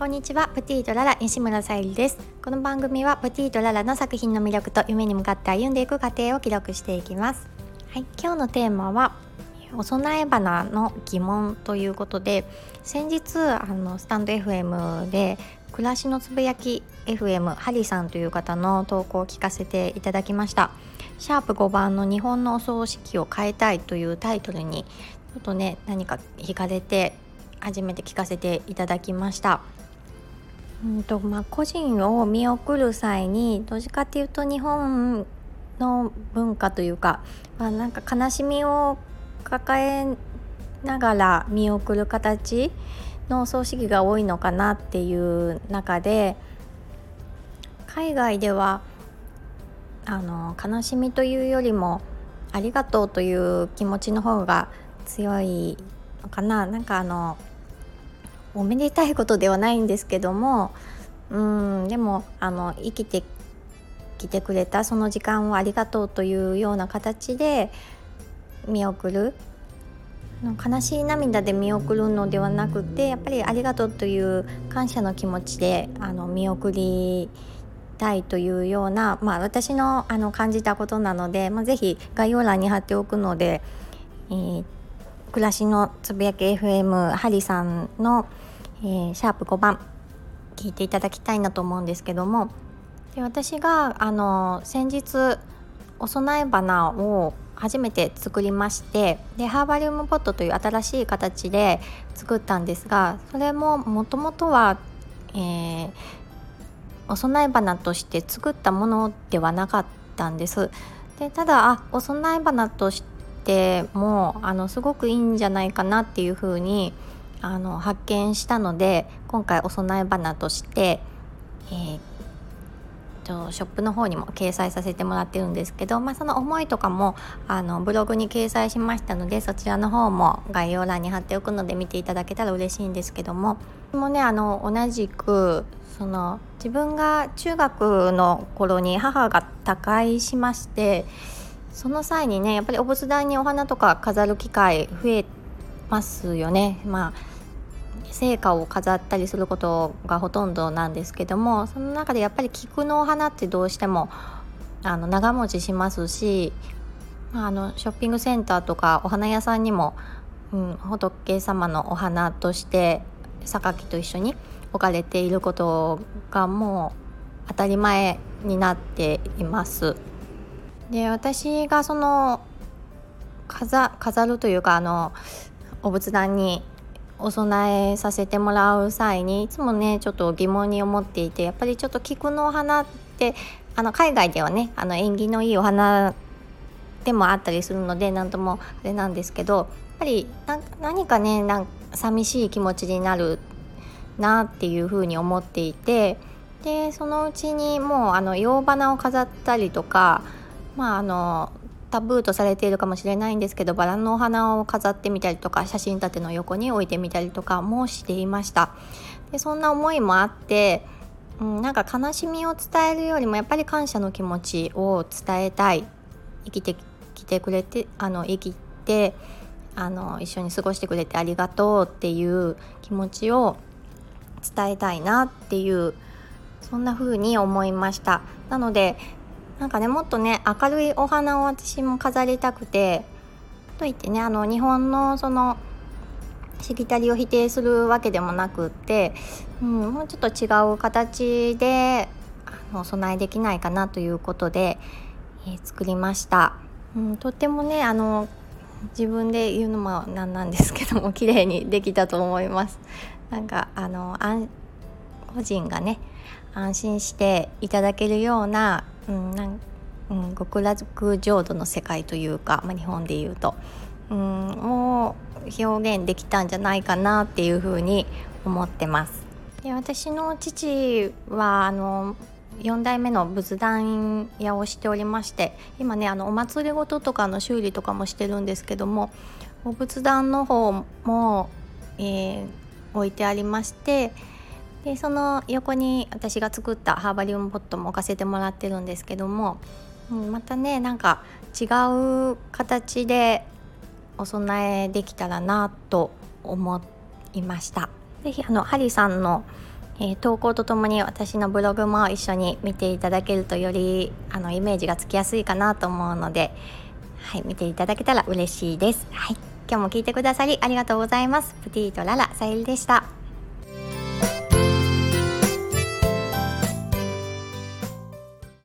こんにちはプティとララ西村さゆりです。この番組はプティとララの作品の魅力と夢に向かって歩んでいく過程を記録していきます。はい、今日のテーマはお供え花の疑問ということで先日あのスタンド FM で暮らしのつぶやき FM ハリさんという方の投稿を聞かせていただきました。シャープ5番の日本のお葬式を変えたいというタイトルにちょっとね何か惹かれて初めて聞かせていただきました。うんとまあ、個人を見送る際にどっちかっていうと日本の文化というか、まあ、なんか悲しみを抱えながら見送る形の葬式が多いのかなっていう中で海外ではあの悲しみというよりもありがとうという気持ちの方が強いのかな。なんかあのおめでたいことではないんですけどもうんでもあの生きてきてくれたその時間をありがとうというような形で見送る悲しい涙で見送るのではなくてやっぱりありがとうという感謝の気持ちであの見送りたいというような、まあ、私のあの感じたことなので、まあ、ぜひ概要欄に貼っておくので、えー、暮らしのつぶやき FM ハリさんの、えー、シャープ5番聞いていただきたいなと思うんですけどもで私があの先日お供え花を初めて作りましてでハーバリウムポットという新しい形で作ったんですがそれももともとは、えー、お供え花として作ったものではなかったんです。でただあお供え花としてもあのすごくいいんじゃないかなっていうふうにあの発見したので今回お供え花として、えー、とショップの方にも掲載させてもらってるんですけど、まあ、その思いとかもあのブログに掲載しましたのでそちらの方も概要欄に貼っておくので見ていただけたら嬉しいんですけどももねあの同じくその自分が中学の頃に母が他界しましてその際にねやっぱりお仏壇にお花とか飾る機会増えますよね。まあ成果を飾ったりすることがほとんどなんですけどもその中でやっぱり菊のお花ってどうしてもあの長持ちしますし、まあ、あのショッピングセンターとかお花屋さんにも、うん、仏様のお花として榊と一緒に置かれていることがもう当たり前になっています。で私がその飾るというかあのお仏壇にお供えさせてもらう際にいつもねちょっと疑問に思っていてやっぱりちょっと菊のお花ってあの海外ではねあの縁起のいいお花でもあったりするので何ともあれなんですけどやっぱり何かねなん寂しい気持ちになるなっていうふうに思っていてでそのうちにもうあの洋花を飾ったりとかまああのタブーとされているかもしれないんですけどバラのお花を飾ってみたりとか写真立ての横に置いてみたりとかもしていました。でそんな思いもあって、うん、なんか悲しみを伝えるよりもやっぱり感謝の気持ちを伝えたい。生きてきてくれてあの生きてあの一緒に過ごしてくれてありがとうっていう気持ちを伝えたいなっていうそんな風に思いました。なのでなんかねもっとね明るいお花を私も飾りたくてといってねあの日本のそのしきたりを否定するわけでもなくって、うん、もうちょっと違う形であの備えできないかなということで、えー、作りました、うん、とってもねあの自分で言うのもなんなんですけども 綺麗にできたと思います。なんかあの個人がね安心していただけるようなうんなんうん、極楽浄土の世界というか、まあ、日本でいうと、うん、を表現できたんじゃないかなっていうふうに思ってます。で私の父はあの4代目の仏壇屋をしておりまして今ねあのお祭りごととかの修理とかもしてるんですけどもお仏壇の方も、えー、置いてありましてでその横に私が作ったハーバリウムポットも置かせてもらってるんですけども、うん、またねなんか違う形でお供えできたらなと思いました。是非あのハリさんの、えー、投稿とともに私のブログも一緒に見ていただけるとよりあのイメージがつきやすいかなと思うので、はい、見ていただけたら嬉しいです。はい、今日も聞いてくださりありがとうございます。プティとララさゆりでした。